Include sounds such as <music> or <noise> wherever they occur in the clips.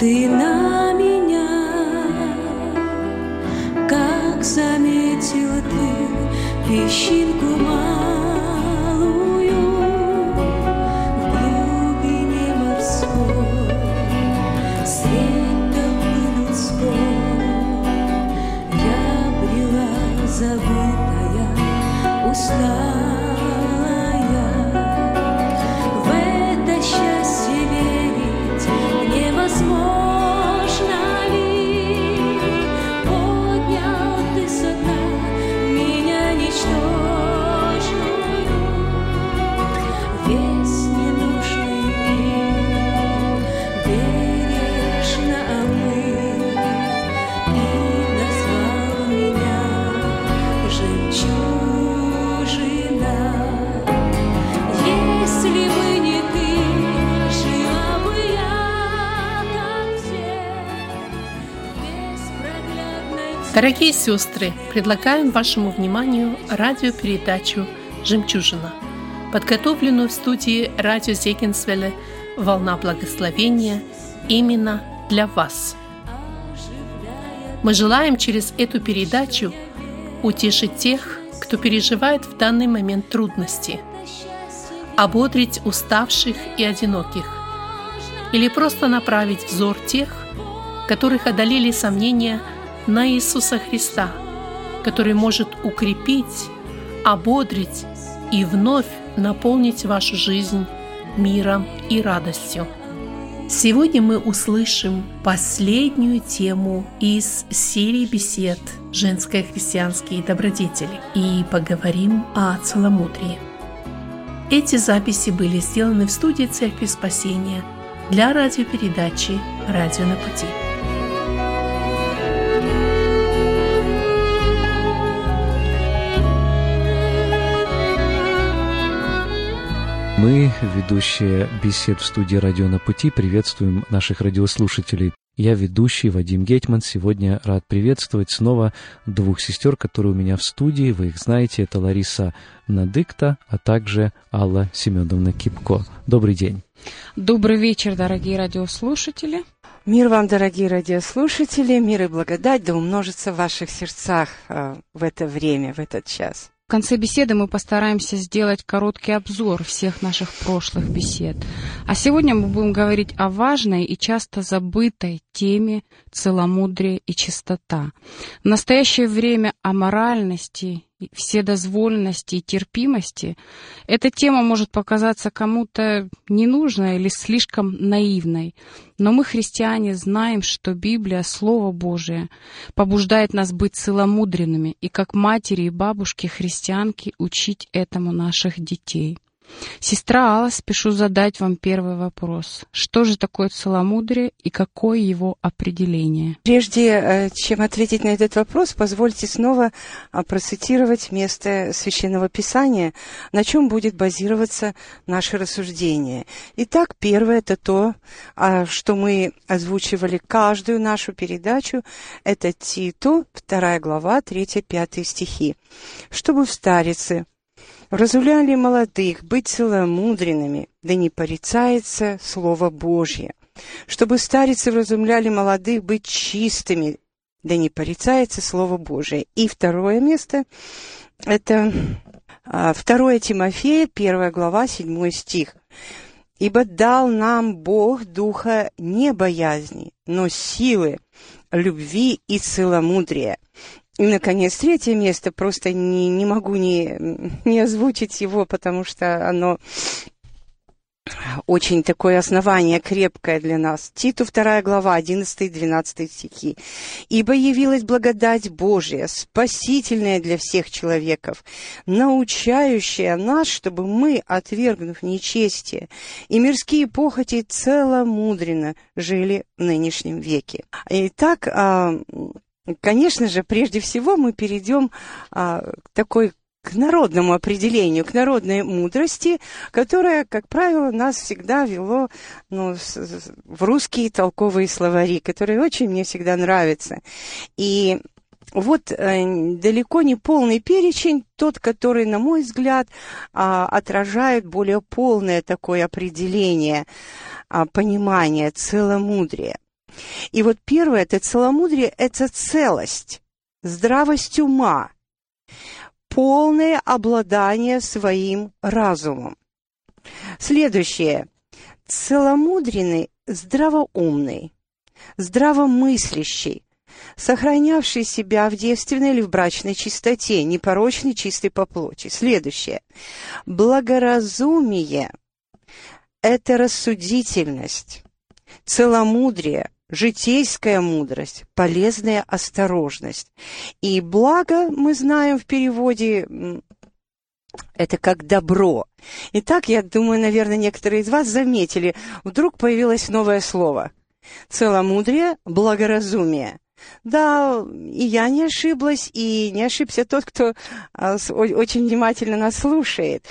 ты на меня, как заметил ты песчинку малую в глубине морской, толпы людской. Я брела забытая, усталая, Дорогие сестры, предлагаем вашему вниманию радиопередачу «Жемчужина», подготовленную в студии радио Зегенсвелле «Волна благословения» именно для вас. Мы желаем через эту передачу утешить тех, кто переживает в данный момент трудности, ободрить уставших и одиноких, или просто направить взор тех, которых одолели сомнения на Иисуса Христа, который может укрепить, ободрить и вновь наполнить вашу жизнь миром и радостью. Сегодня мы услышим последнюю тему из серии бесед «Женские христианские добродетели» и поговорим о целомудрии. Эти записи были сделаны в студии Церкви Спасения для радиопередачи «Радио на пути». Мы, ведущие бесед в студии «Радио на пути», приветствуем наших радиослушателей. Я ведущий Вадим Гетман. Сегодня рад приветствовать снова двух сестер, которые у меня в студии. Вы их знаете. Это Лариса Надыкта, а также Алла Семеновна Кипко. Добрый день. Добрый вечер, дорогие радиослушатели. Мир вам, дорогие радиослушатели, мир и благодать да умножится в ваших сердцах э, в это время, в этот час. В конце беседы мы постараемся сделать короткий обзор всех наших прошлых бесед. А сегодня мы будем говорить о важной и часто забытой теме целомудрия и чистота. В настоящее время о моральности, вседозволенности и терпимости эта тема может показаться кому-то ненужной или слишком наивной. Но мы, христиане, знаем, что Библия, Слово Божие, побуждает нас быть целомудренными и как матери и бабушки христианки учить этому наших детей. Сестра Алла, спешу задать вам первый вопрос. Что же такое целомудрие и какое его определение? Прежде э, чем ответить на этот вопрос, позвольте снова а, процитировать место Священного Писания, на чем будет базироваться наше рассуждение. Итак, первое – это то, а, что мы озвучивали каждую нашу передачу, это Титу, 2 глава, 3-5 стихи. «Чтобы в старице Разуляли молодых быть целомудренными, да не порицается Слово Божье. Чтобы старицы вразумляли молодых быть чистыми, да не порицается Слово Божие. И второе место – это 2 Тимофея, 1 глава, 7 стих. «Ибо дал нам Бог духа не боязни, но силы, любви и целомудрия». Наконец, третье место, просто не, не могу не, не озвучить его, потому что оно очень такое основание крепкое для нас. Титу 2 глава, 11 и 12 стихи. «Ибо явилась благодать Божия, спасительная для всех человеков, научающая нас, чтобы мы, отвергнув нечестие и мирские похоти, целомудренно жили в нынешнем веке». Итак, Конечно же, прежде всего мы перейдем а, к такой к народному определению, к народной мудрости, которая, как правило, нас всегда вело ну, в русские толковые словари, которые очень мне всегда нравятся. И вот э, далеко не полный перечень, тот, который, на мой взгляд, э, отражает более полное такое определение, э, понимание, целомудрие. И вот первое, это целомудрие, это целость, здравость ума, полное обладание своим разумом. Следующее. Целомудренный, здравоумный, здравомыслящий, сохранявший себя в девственной или в брачной чистоте, непорочный, чистый по плоти. Следующее. Благоразумие – это рассудительность, целомудрие, житейская мудрость, полезная осторожность. И благо, мы знаем в переводе, это как добро. Итак, я думаю, наверное, некоторые из вас заметили, вдруг появилось новое слово. Целомудрие, благоразумие. Да, и я не ошиблась, и не ошибся тот, кто а, очень внимательно нас слушает.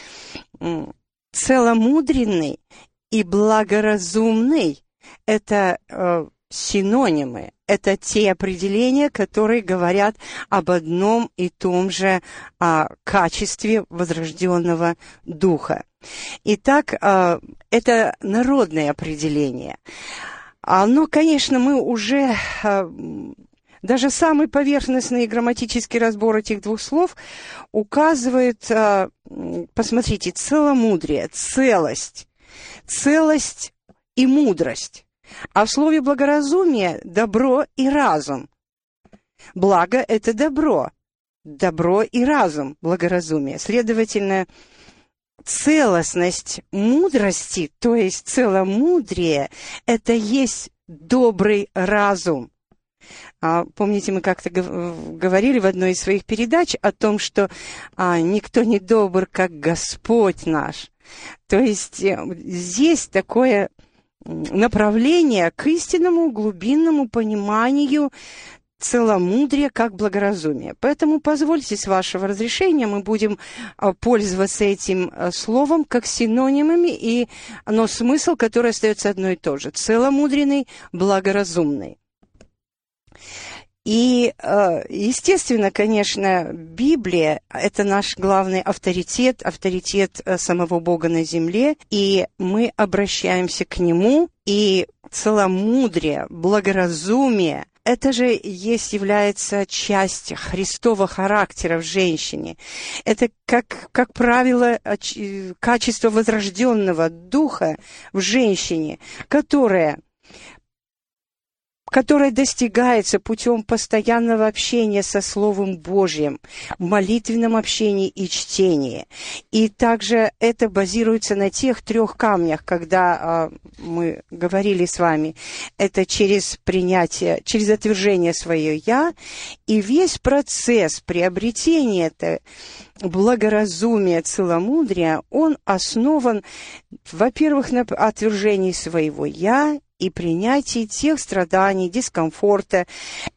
Целомудренный и благоразумный – это э, синонимы. Это те определения, которые говорят об одном и том же а, качестве возрожденного духа. Итак, а, это народное определение. Оно, конечно, мы уже... А, даже самый поверхностный грамматический разбор этих двух слов указывает, а, посмотрите, целомудрие, целость, целость и мудрость. А в слове благоразумие – добро и разум. Благо – это добро. Добро и разум, благоразумие. Следовательно, целостность мудрости, то есть целомудрие, это есть добрый разум. А, помните, мы как-то говорили в одной из своих передач о том, что а, никто не добр, как Господь наш. То есть э, здесь такое направление к истинному глубинному пониманию целомудрия как благоразумие. Поэтому позвольте, с вашего разрешения, мы будем а, пользоваться этим а, словом как синонимами, и, но смысл, который остается одно и то же. Целомудренный, благоразумный. И, э, естественно, конечно, Библия – это наш главный авторитет, авторитет э, самого Бога на земле, и мы обращаемся к Нему, и целомудрие, благоразумие – это же есть, является часть Христового характера в женщине. Это, как, как правило, качество возрожденного духа в женщине, которое которое достигается путем постоянного общения со Словом Божьим, в молитвенном общении и чтении. И также это базируется на тех трех камнях, когда э, мы говорили с вами, это через принятие, через отвержение свое «я», и весь процесс приобретения это благоразумия, целомудрия, он основан, во-первых, на отвержении своего «я», и принятии тех страданий, дискомфорта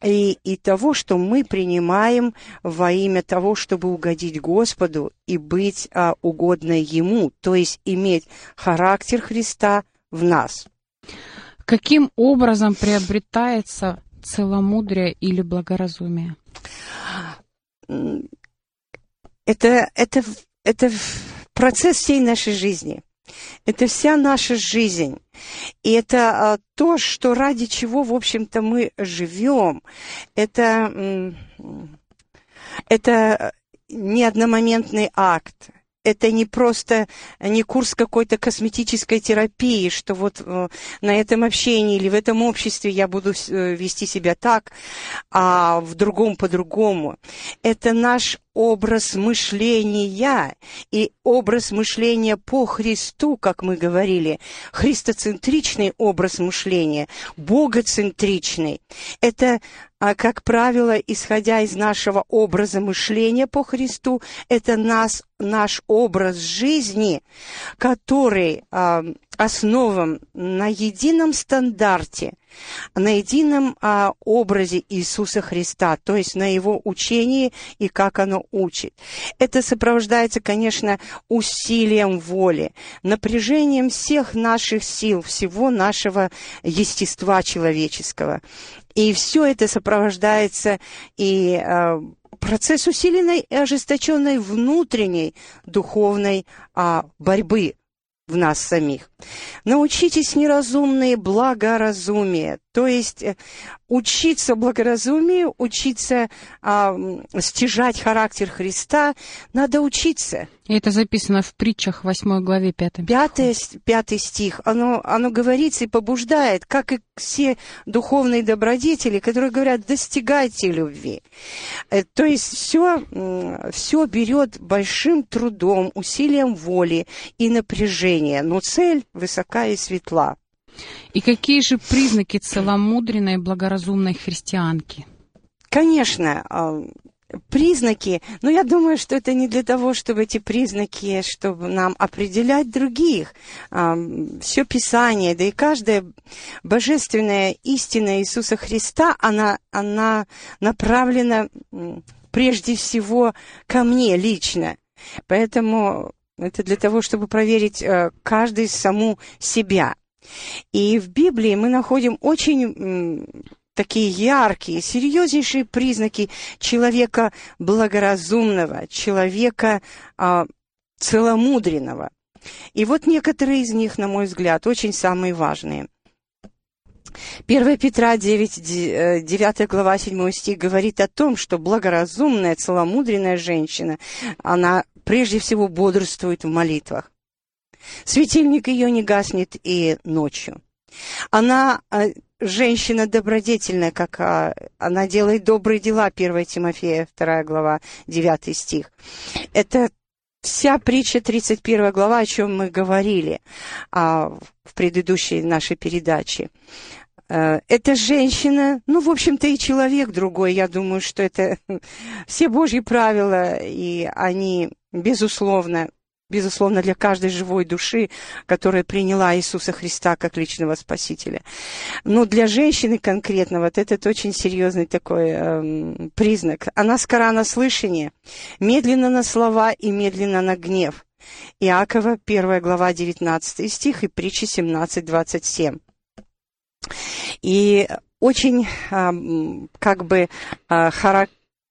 и, и того, что мы принимаем во имя того, чтобы угодить Господу и быть а, угодной Ему, то есть иметь характер Христа в нас. Каким образом приобретается целомудрие или благоразумие? Это, это, это процесс всей нашей жизни. Это вся наша жизнь. И это а, то, что ради чего, в общем-то, мы живем. Это, это не одномоментный акт это не просто не курс какой-то косметической терапии, что вот э, на этом общении или в этом обществе я буду э, вести себя так, а в другом по-другому. Это наш образ мышления и образ мышления по Христу, как мы говорили, христоцентричный образ мышления, богоцентричный. Это а, как правило, исходя из нашего образа мышления по Христу, это нас, наш образ жизни, который а, основан на едином стандарте, на едином а, образе Иисуса Христа, то есть на Его учении и как оно учит. Это сопровождается, конечно, усилием воли, напряжением всех наших сил, всего нашего естества человеческого. И все это сопровождается и э, процесс усиленной и ожесточенной внутренней духовной а, борьбы в нас самих. Научитесь неразумные благоразумие, То есть э, учиться благоразумию, учиться а, стяжать характер Христа, надо учиться. И это записано в притчах 8 главе 5. Пятый, пятый стих, оно, оно говорится и побуждает, как и все духовные добродетели, которые говорят, достигайте любви. Э, то есть все, все берет большим трудом, усилием воли и напряжения, но цель высока и светла. И какие же признаки целомудренной и благоразумной христианки? Конечно, а, признаки, но я думаю, что это не для того, чтобы эти признаки, чтобы нам определять других. А, Все Писание, да и каждая божественная истина Иисуса Христа, она, она направлена прежде всего ко мне лично. Поэтому это для того, чтобы проверить э, каждый саму себя. И в Библии мы находим очень такие яркие, серьезнейшие признаки человека благоразумного, человека а, целомудренного. И вот некоторые из них, на мой взгляд, очень самые важные. 1 Петра 9, 9 э, глава 7 стих говорит о том, что благоразумная, целомудренная женщина, она прежде всего бодрствует в молитвах. Светильник ее не гаснет и ночью. Она э, женщина добродетельная, как а, она делает добрые дела, 1 Тимофея, 2 глава, 9 стих. Это вся притча 31 глава, о чем мы говорили а, в предыдущей нашей передаче. Э, эта женщина, ну, в общем-то, и человек другой. Я думаю, что это <laughs> все Божьи правила, и они, безусловно, безусловно, для каждой живой души, которая приняла Иисуса Христа как личного Спасителя. Но для женщины конкретно вот этот очень серьезный такой эм, признак. Она скора на слышание, медленно на слова и медленно на гнев. Иакова, 1 глава, 19 стих и притчи 17, 27. И очень как бы а,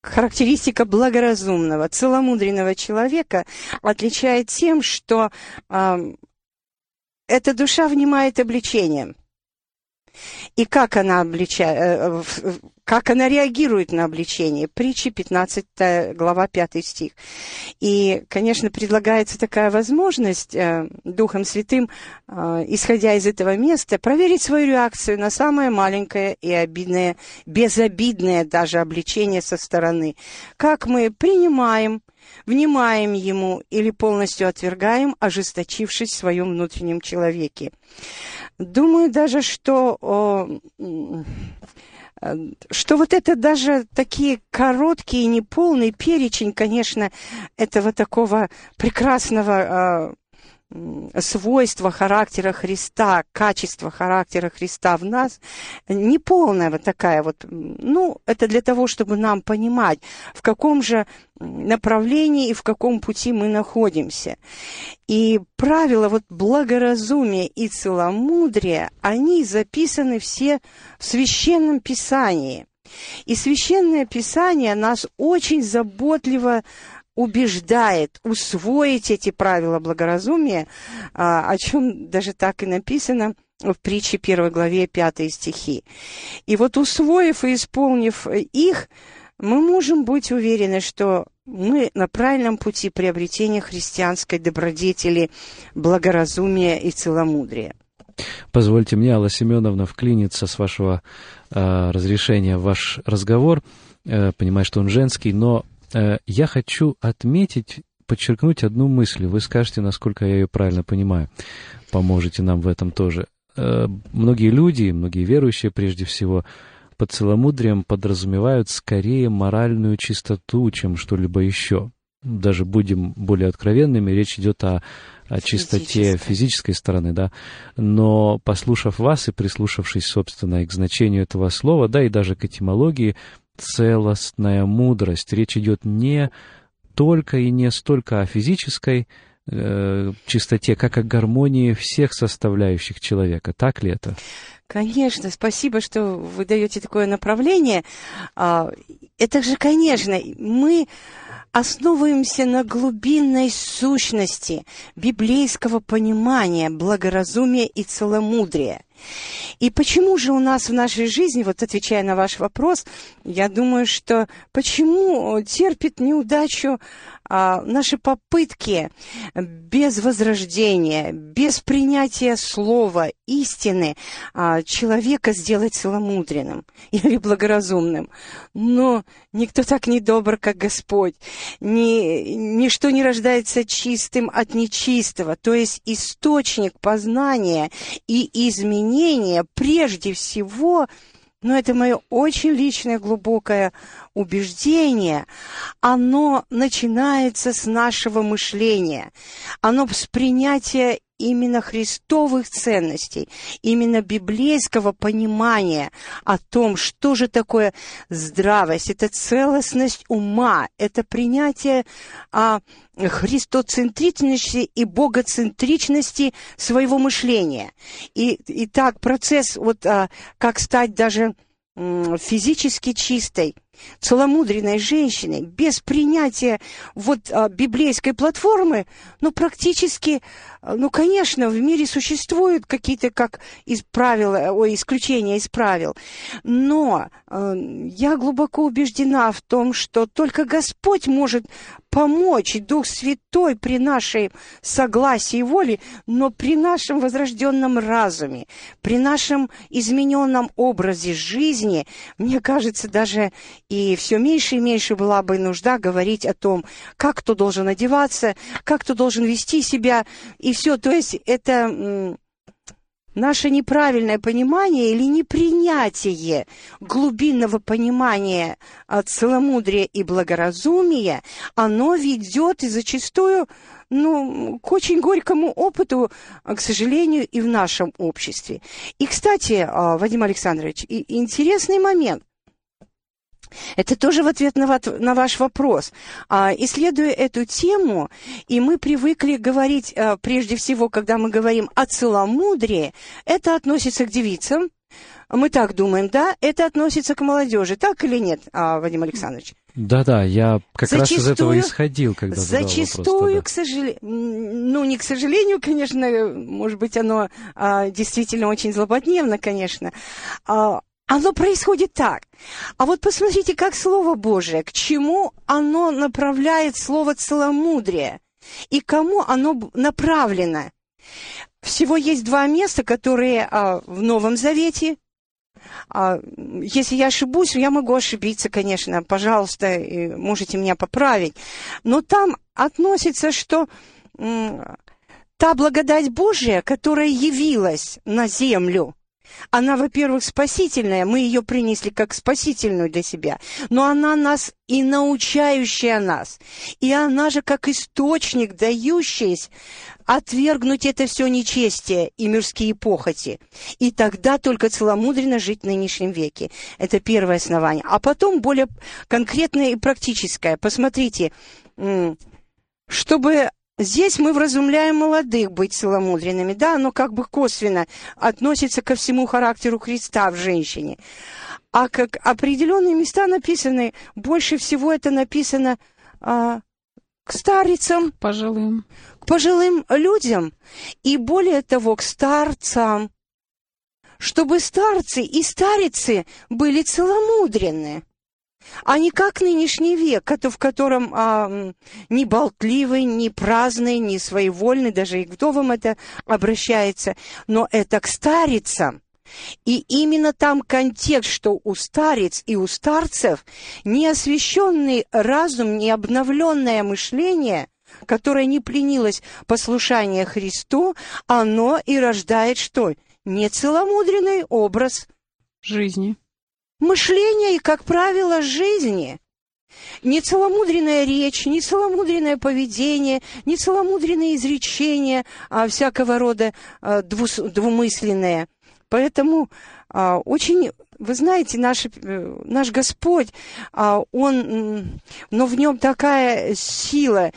характеристика благоразумного, целомудренного человека отличает тем, что эта душа внимает обличением. И как она, обличает, э, как она реагирует на обличение? Притчи 15 глава 5 стих. И, конечно, предлагается такая возможность э, Духом Святым, э, исходя из этого места, проверить свою реакцию на самое маленькое и обидное, безобидное даже обличение со стороны. Как мы принимаем внимаем ему или полностью отвергаем, ожесточившись в своем внутреннем человеке. Думаю даже, что, о, что вот это даже такие короткие, неполный перечень, конечно, этого такого прекрасного а, свойства характера Христа, качества характера Христа в нас, не полная вот такая вот, ну, это для того, чтобы нам понимать, в каком же направлении и в каком пути мы находимся. И правила вот благоразумия и целомудрия, они записаны все в Священном Писании. И Священное Писание нас очень заботливо убеждает усвоить эти правила благоразумия, а, о чем даже так и написано в притче первой главе пятые стихи. И вот усвоив и исполнив их, мы можем быть уверены, что мы на правильном пути приобретения христианской добродетели, благоразумия и целомудрия. Позвольте мне, Алла Семеновна, вклиниться с вашего э, разрешения в ваш разговор. Э, понимаю, что он женский, но я хочу отметить, подчеркнуть одну мысль. Вы скажете, насколько я ее правильно понимаю. Поможете нам в этом тоже. Э, многие люди, многие верующие прежде всего, под целомудрием подразумевают скорее моральную чистоту, чем что-либо еще. Даже будем более откровенными, речь идет о, о чистоте физической стороны, да. Но послушав вас и прислушавшись, собственно, и к значению этого слова, да, и даже к этимологии, целостная мудрость. Речь идет не только и не столько о физической э, чистоте, как о гармонии всех составляющих человека. Так ли это? Конечно, спасибо, что вы даете такое направление. А, это же, конечно, мы основываемся на глубинной сущности библейского понимания благоразумия и целомудрия – И почему же у нас в нашей жизни, вот отвечая на ваш вопрос, я думаю, что почему терпит неудачу наши попытки без возрождения, без принятия слова, истины а, человека сделать целомудренным <laughs> или благоразумным. Но никто так не добр, как Господь. Ни, ничто не рождается чистым от нечистого. То есть источник познания и изменения прежде всего – но это мое очень личное глубокое убеждение, оно начинается с нашего мышления, оно с принятия именно христовых ценностей, именно библейского понимания о том, что же такое здравость, это целостность ума, это принятие а, христоцентричности и богоцентричности своего мышления. И, и так процесс, вот а, как стать даже физически чистой, целомудренной женщиной, без принятия вот а, библейской платформы, ну, практически, а, ну, конечно, в мире существуют какие-то как из правил, ой, исключения из правил, но э, я глубоко убеждена в том, что только Господь может помочь, Дух Святой при нашей согласии и воле, но при нашем возрожденном разуме, при нашем измененном образе жизни, мне кажется, даже и все меньше и меньше была бы нужда говорить о том, как кто должен одеваться, как кто должен вести себя, и все. То есть это наше неправильное понимание или непринятие глубинного понимания от целомудрия и благоразумия, оно ведет и зачастую ну, к очень горькому опыту, к сожалению, и в нашем обществе. И, кстати, а, Вадим Александрович, интересный момент. Это тоже в ответ на, на ваш вопрос. А, исследуя эту тему, и мы привыкли говорить, а, прежде всего, когда мы говорим о целомудрии, это относится к девицам. Мы так думаем, да? Это относится к молодежи, так или нет, а, Вадим Александрович? Да-да, я как зачастую, раз из этого исходил, когда задал Зачастую, вопрос, к сожалению, ну, не к сожалению, конечно, может быть, оно а, действительно очень злободневно, конечно, а, оно происходит так. А вот посмотрите, как Слово Божие, к чему оно направляет Слово целомудрие и кому оно направлено. Всего есть два места, которые а, в Новом Завете. А, если я ошибусь, я могу ошибиться, конечно, пожалуйста, можете меня поправить. Но там относится, что та благодать Божия, которая явилась на землю – она, во-первых, спасительная, мы ее принесли как спасительную для себя, но она нас и научающая нас. И она же как источник, дающий отвергнуть это все нечестие и мирские похоти. И тогда только целомудренно жить в нынешнем веке. Это первое основание. А потом более конкретное и практическое. Посмотрите, чтобы Здесь мы вразумляем молодых быть целомудренными, да, оно как бы косвенно относится ко всему характеру Христа в женщине. А как определенные места написаны, больше всего это написано а, к старицам, пожилым. к пожилым людям, и более того, к старцам, чтобы старцы и старицы были целомудренны а не как нынешний век, в котором а, ни болтливый, ни праздный, ни своевольный, даже и к вдовам это обращается, но это к старицам. И именно там контекст, что у старец и у старцев неосвященный разум, не обновленное мышление, которое не пленилось послушание Христу, оно и рождает что? Нецеломудренный образ жизни мышления и, как правило, жизни. Нецеломудренная речь, нецеломудренное поведение, нецеломудренные изречения а, всякого рода а, двус, двумысленные. Поэтому а, очень вы знаете, наш, э, наш Господь, а, Он, но в нем такая сила,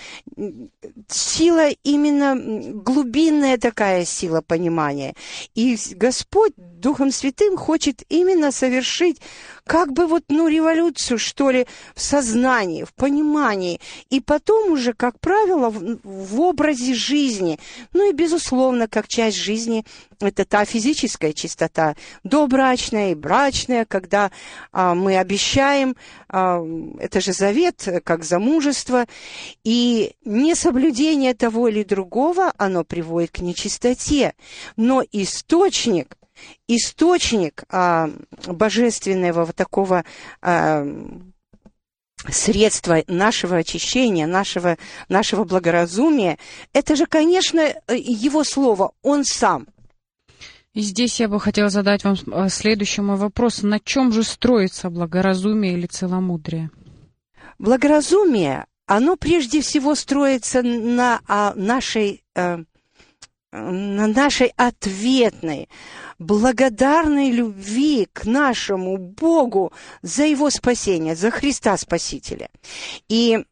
сила именно глубинная такая сила понимания. И Господь Духом Святым хочет именно совершить как бы вот, ну, революцию, что ли, в сознании, в понимании, и потом уже, как правило, в, в образе жизни. Ну и, безусловно, как часть жизни, это та физическая чистота, добрачная и брачная, когда а, мы обещаем, а, это же завет, как замужество, и несоблюдение того или другого, оно приводит к нечистоте. Но источник источник а, божественного вот такого а, средства нашего очищения, нашего, нашего благоразумия, это же, конечно, его слово, он сам. И здесь я бы хотела задать вам э, следующий мой вопрос. На чем же строится благоразумие или целомудрие? Благоразумие, оно прежде всего строится на а, нашей, а, на нашей ответной, благодарной любви к нашему Богу за Его спасение, за Христа Спасителя. И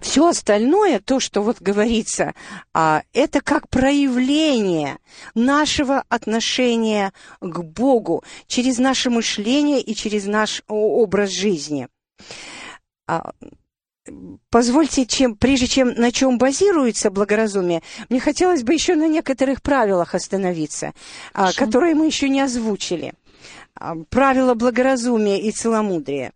все остальное, то, что вот говорится, а, это как проявление нашего отношения к Богу через наше мышление и через наш образ жизни. Позвольте, чем, прежде чем на чем базируется благоразумие, мне хотелось бы еще на некоторых правилах остановиться, а, которые мы еще не озвучили. А, правила благоразумия и целомудрия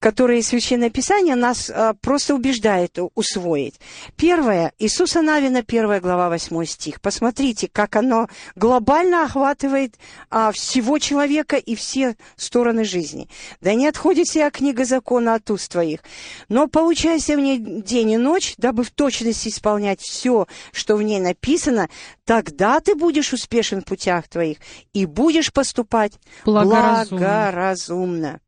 которые Священное Писание нас а, просто убеждает усвоить. Первое, Иисуса Навина, первая глава, восьмой стих. Посмотрите, как оно глобально охватывает а, всего человека и все стороны жизни. «Да не отходит вся книга закона от уст твоих, но поучайся в ней день и ночь, дабы в точности исполнять все, что в ней написано, тогда ты будешь успешен в путях твоих и будешь поступать Благоразумно. благоразумно».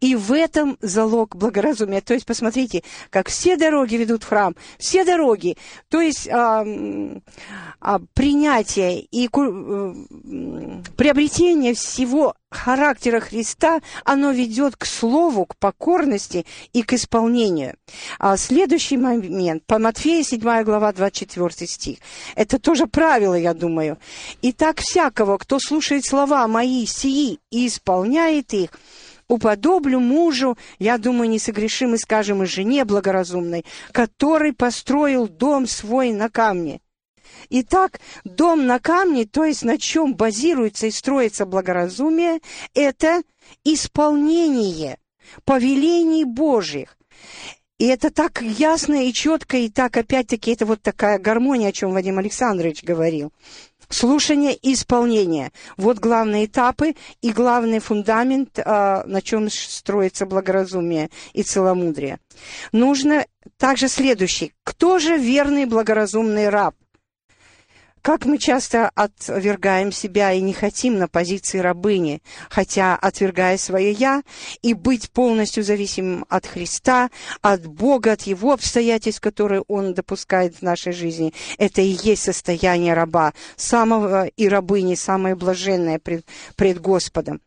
И в этом залог благоразумия. То есть, посмотрите, как все дороги ведут в храм, все дороги. То есть, а, а, принятие и ку, приобретение всего характера Христа, оно ведет к слову, к покорности и к исполнению. А следующий момент, по Матфея 7 глава 24 стих. Это тоже правило, я думаю. «Итак, всякого, кто слушает слова мои сии и исполняет их, уподоблю мужу, я думаю, не согрешим и скажем и жене благоразумной, который построил дом свой на камне. Итак, дом на камне, то есть на чем базируется и строится благоразумие, это исполнение повелений Божьих. И это так ясно и четко, и так, опять-таки, это вот такая гармония, о чем Вадим Александрович говорил. Слушание и исполнение. Вот главные этапы и главный фундамент, а, на чем строится благоразумие и целомудрие. Нужно также следующий. Кто же верный благоразумный раб? Как мы часто отвергаем себя и не хотим на позиции рабыни, хотя, отвергая свое «я» и быть полностью зависимым от Христа, от Бога, от Его обстоятельств, которые Он допускает в нашей жизни, это и есть состояние раба, самого и рабыни, самое блаженное пред, пред Господом.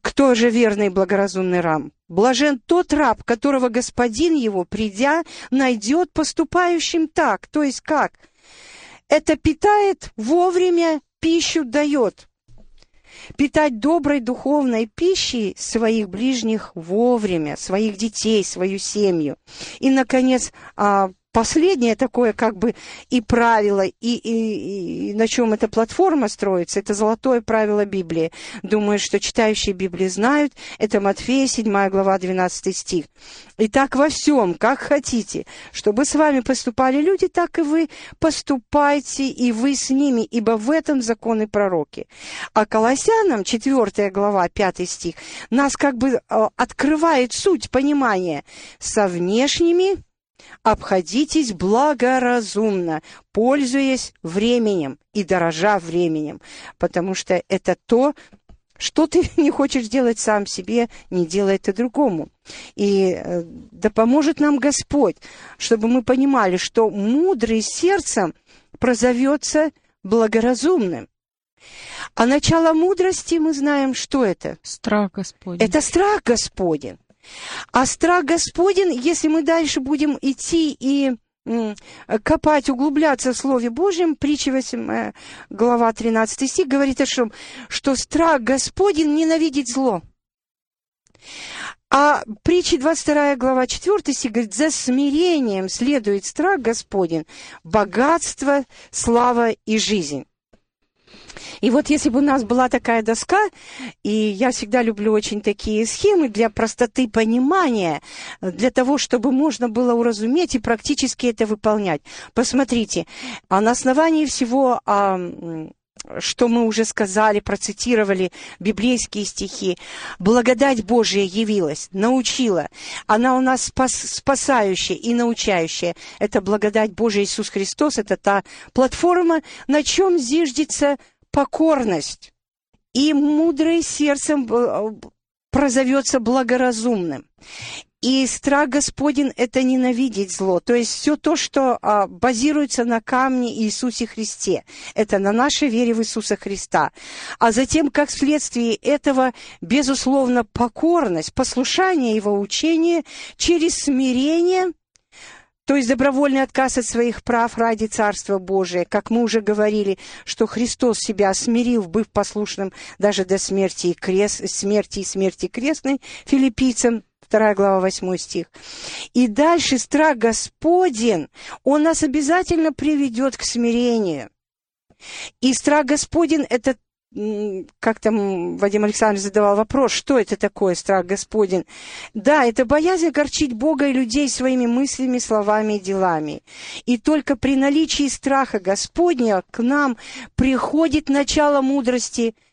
Кто же верный и благоразумный раб? Блажен тот раб, которого господин его, придя, найдет поступающим так, то есть как – это питает вовремя, пищу дает. Питать доброй духовной пищей своих ближних вовремя, своих детей, свою семью. И, наконец, а, последнее такое как бы и правило, и, и, и на чем эта платформа строится, это золотое правило Библии. Думаю, что читающие Библии знают, это Матфея, 7 глава, 12 стих. И так во всем, как хотите, чтобы с вами поступали люди, так и вы поступайте, и вы с ними, ибо в этом законы пророки. А Колоссянам, 4 глава, 5 стих, нас как бы э, открывает суть понимания со внешними обходитесь благоразумно, пользуясь временем и дорожа временем, потому что это то, что ты <laughs> не хочешь делать сам себе, не делай это другому. И э, да поможет нам Господь, чтобы мы понимали, что мудрый сердцем прозовется благоразумным. А начало мудрости мы знаем, что это? Страх Господень. Это страх Господень. А страх Господен, если мы дальше будем идти и копать, углубляться в Слове Божьем, притча 8, глава 13 стих говорит о том, что страх Господень ненавидит зло. А притча 22 глава 4 стих говорит, за смирением следует страх Господень, богатство, слава и жизнь. И вот если бы у нас была такая доска, и я всегда люблю очень такие схемы для простоты понимания, для того, чтобы можно было уразуметь и практически это выполнять. Посмотрите, а на основании всего а, что мы уже сказали, процитировали библейские стихи. Благодать Божия явилась, научила. Она у нас спас, спасающая и научающая. Это благодать Божия Иисус Христос, это та платформа, на чем зиждется покорность. И мудрый сердцем э, прозовется благоразумным. И страх Господень – это ненавидеть зло. То есть все то, что а, базируется на камне Иисусе Христе. Это на нашей вере в Иисуса Христа. А затем, как следствие этого, безусловно, покорность, послушание Его учения через смирение – то есть добровольный отказ от своих прав ради Царства Божия. Как мы уже говорили, что Христос себя смирил, быв послушным даже до смерти и, крест, смерти, и смерти крестной филиппийцам, 2 глава, 8 стих. И дальше страх Господен, он нас обязательно приведет к смирению. И страх Господен – это как там Вадим Александрович задавал вопрос, что это такое страх Господень? Да, это боязнь огорчить Бога и людей своими мыслями, словами и делами. И только при наличии страха Господня к нам приходит начало мудрости –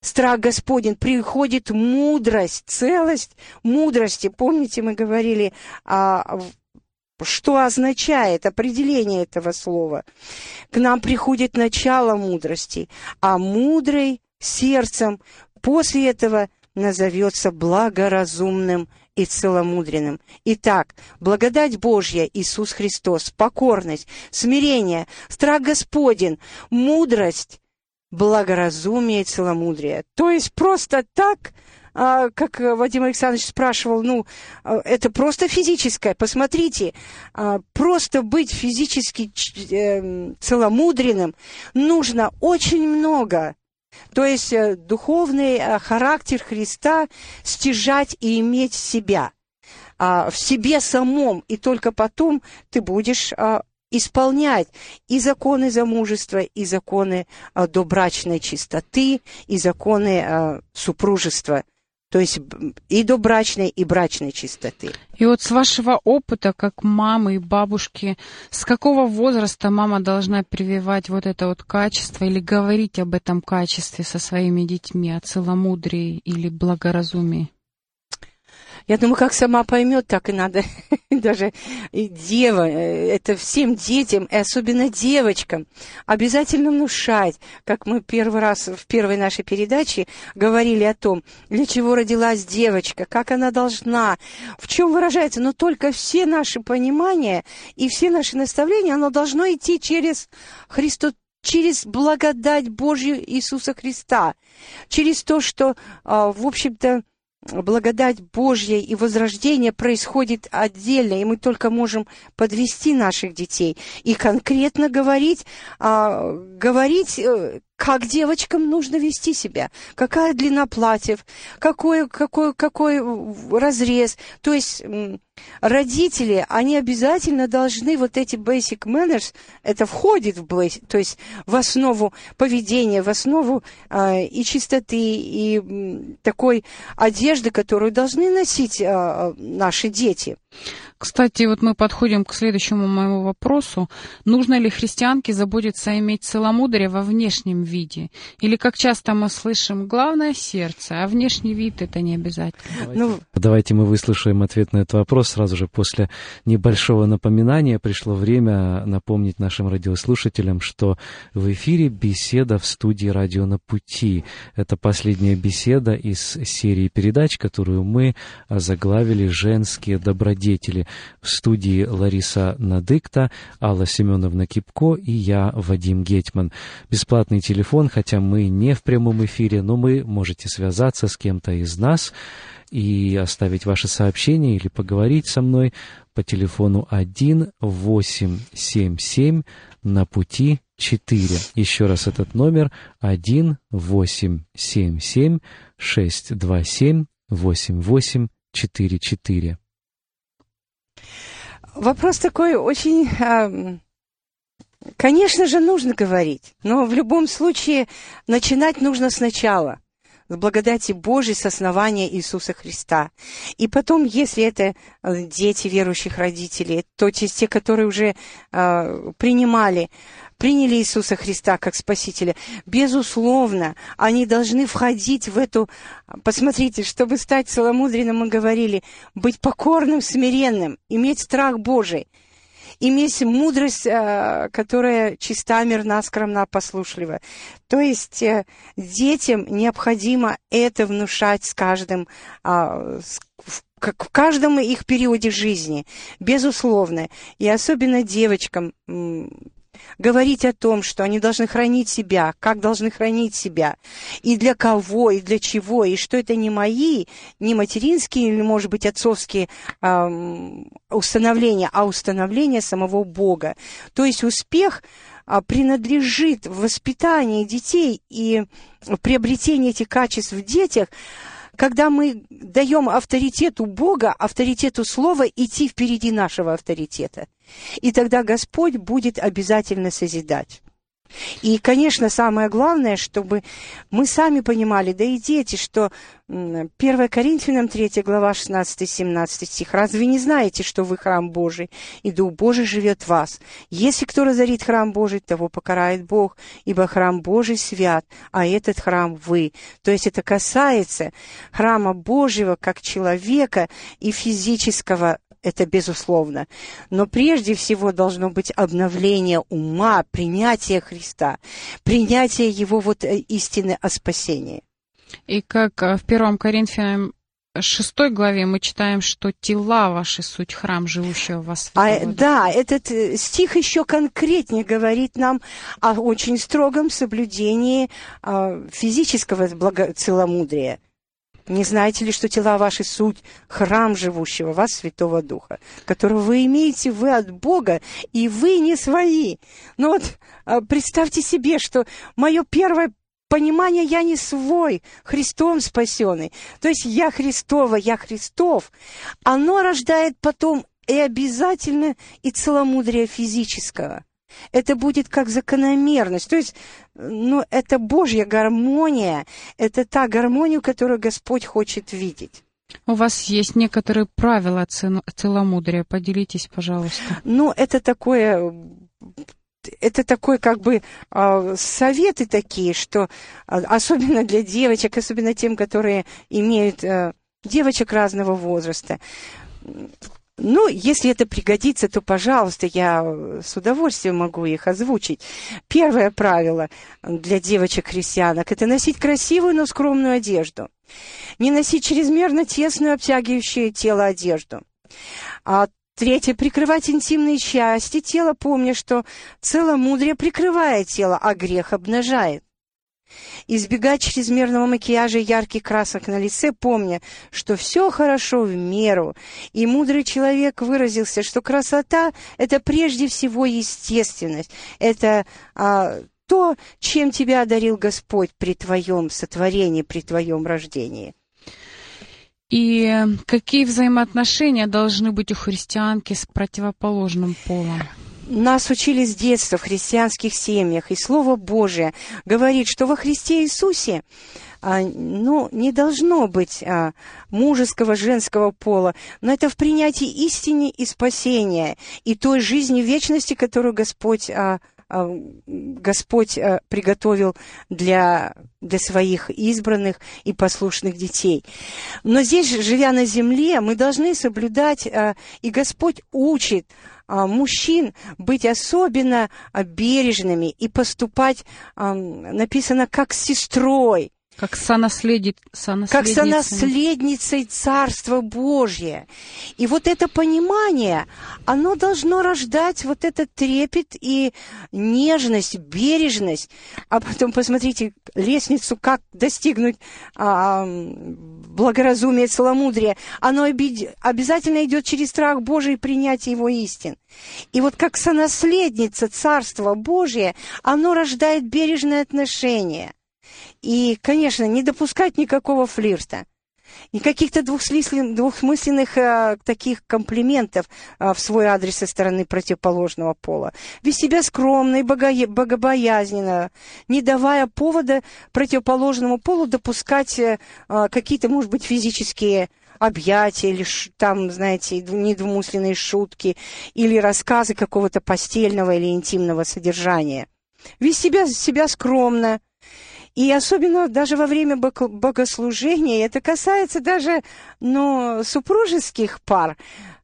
страх Господень, приходит мудрость, целость мудрости. Помните, мы говорили, а, что означает определение этого слова? К нам приходит начало мудрости, а мудрый сердцем после этого назовется благоразумным и целомудренным. Итак, благодать Божья, Иисус Христос, покорность, смирение, страх Господень, мудрость, благоразумие и целомудрие. То есть просто так, как Вадим Александрович спрашивал, ну, а, это просто физическое. Посмотрите, а, просто быть физически э, целомудренным нужно очень много. То есть э, духовный э, характер Христа стяжать и иметь себя в себе самом, и только потом ты будешь исполнять и законы замужества, и законы а, добрачной чистоты, и законы а, супружества, то есть и добрачной, и брачной чистоты. И вот с вашего опыта, как мамы и бабушки, с какого возраста мама должна прививать вот это вот качество или говорить об этом качестве со своими детьми, о целомудрии или благоразумии? Я думаю, как сама поймет, так и надо. <laughs> Даже и дева, э, это всем детям, и особенно девочкам, обязательно внушать, как мы первый раз в первой нашей передаче говорили о том, для чего родилась девочка, как она должна, в чем выражается, но только все наши понимания и все наши наставления, оно должно идти через Христос через благодать Божью Иисуса Христа, через то, что, а, в общем-то, благодать Божья и возрождение происходит отдельно, и мы только можем подвести наших детей и конкретно говорить, а, говорить э, как девочкам нужно вести себя, какая длина платьев, какой, какой, какой разрез. То есть родители, они обязательно должны вот эти basic manners, это входит в то есть в основу поведения, в основу э, и чистоты, и э, такой одежды, которую должны носить э, наши дети. Кстати, вот мы подходим к следующему моему вопросу. Нужно ли христианке заботиться иметь целомудрие во внешнем виде? Или, как часто мы слышим, главное сердце, а внешний вид это не обязательно? Давайте, ну, давайте мы выслушаем ответ на этот вопрос сразу же после небольшого напоминания. Пришло время напомнить нашим радиослушателям, что в эфире беседа в студии «Радио на пути». Это последняя беседа из серии передач, которую мы заглавили «Женские добродетели». В студии Лариса Надыкта, Алла Семеновна Кипко и я, Вадим Гетман. Бесплатный телефон, хотя мы не в прямом эфире, но вы можете связаться с кем-то из нас и оставить ваше сообщение или поговорить со мной по телефону 1877 на пути 4. Еще раз этот номер 1877 627 8844. Вопрос такой очень... а, Конечно же, нужно говорить, но в любом случае начинать нужно сначала – с благодати Божией, с основания Иисуса Христа. И потом, если это э, дети верующих родителей, то те, которые уже э, принимали, приняли Иисуса Христа как Спасителя, безусловно, они должны входить в эту... Посмотрите, чтобы стать целомудренным, мы говорили, быть покорным, смиренным, иметь страх Божий – иметь мудрость, э, которая чиста, мирна, скромна, послушлива. То есть э, детям необходимо это внушать с каждым, а, как в каждом их периоде жизни, безусловно. И особенно девочкам говорить о том, что они должны хранить себя, как должны хранить себя, и для кого, и для чего, и что это не мои, не материнские или, может быть, отцовские э, установления, а установления самого Бога. То есть успех а, принадлежит в воспитании детей и приобретении этих качеств в детях – когда мы даем авторитету Бога, авторитету Слова идти впереди нашего авторитета. И тогда Господь будет обязательно созидать. И, конечно, самое главное, чтобы мы сами понимали, да и дети, что 1 Коринфянам 3 глава 16-17 стих. «Разве не знаете, что вы храм Божий, и Дух Божий живет в вас? Если кто разорит храм Божий, того покарает Бог, ибо храм Божий свят, а этот храм вы». То есть это касается храма Божьего как человека и физического это безусловно. Но прежде всего должно быть обновление ума, принятие Христа, принятие Его вот э, истины о спасении. И как э, в первом Коринфянам шестой главе мы читаем, что тела ваши суть храм живущего в вас. А, да, этот э, стих еще конкретнее говорит нам о очень строгом соблюдении а, физического благо- целомудрия. Не знаете ли, что тела ваши суть храм живущего вас Святого Духа, которого вы имеете вы от Бога, и вы не свои. Но вот а, представьте себе, что мое первое понимание «я не свой, Христом спасенный». То есть «я Христова, я Христов». Оно рождает потом и обязательно и целомудрие физического. Это будет как закономерность. То есть, ну, это Божья гармония, это та гармония, которую Господь хочет видеть. У вас есть некоторые правила целомудрия. Поделитесь, пожалуйста. Ну, это такое это такой как бы э, советы такие, что э, особенно для девочек, особенно тем, которые имеют э, девочек разного возраста. Ну, если это пригодится, то, пожалуйста, я с удовольствием могу их озвучить. Первое правило для девочек-христианок – это носить красивую, но скромную одежду. Не носить чрезмерно тесную, обтягивающую тело одежду. А Третье. Прикрывать интимные части тела, помня, что целомудрие прикрывает тело, а грех обнажает. Избегать чрезмерного макияжа и ярких красок на лице, помня, что все хорошо в меру. И мудрый человек выразился, что красота — это прежде всего естественность. Это а, то, чем тебя одарил Господь при твоем сотворении, при твоем рождении. И какие взаимоотношения должны быть у христианки с противоположным полом? Нас учили с детства в христианских семьях, и Слово Божие говорит, что во Христе Иисусе а, ну, не должно быть а, мужеского, женского пола, но это в принятии истины и спасения, и той жизни вечности, которую Господь а, а, Господь а, приготовил для, для своих избранных и послушных детей. Но здесь, живя на земле, мы должны соблюдать, а, и Господь учит мужчин быть особенно бережными и поступать, написано, как с сестрой. Как сонаследит, как сонаследницей Царства Божье. И вот это понимание, оно должно рождать вот этот трепет и нежность, бережность. А потом посмотрите лестницу, как достигнуть а, благоразумия, целомудрия. Оно обязательно идет через страх Божий и принятие Его истин. И вот как сонаследница Царства Божия, оно рождает бережное отношение. И, конечно, не допускать никакого флирта. И каких-то двухсмысленных э, таких комплиментов э, в свой адрес со стороны противоположного пола. Вести себя скромно и богобоязненно, не давая повода противоположному полу допускать э, э какие-то, может быть, физические объятия или там, знаете, недвусмысленные шутки или рассказы какого-то постельного или интимного содержания. Вести себя, себя скромно, и особенно даже во время богослужения, это касается даже ну, супружеских пар,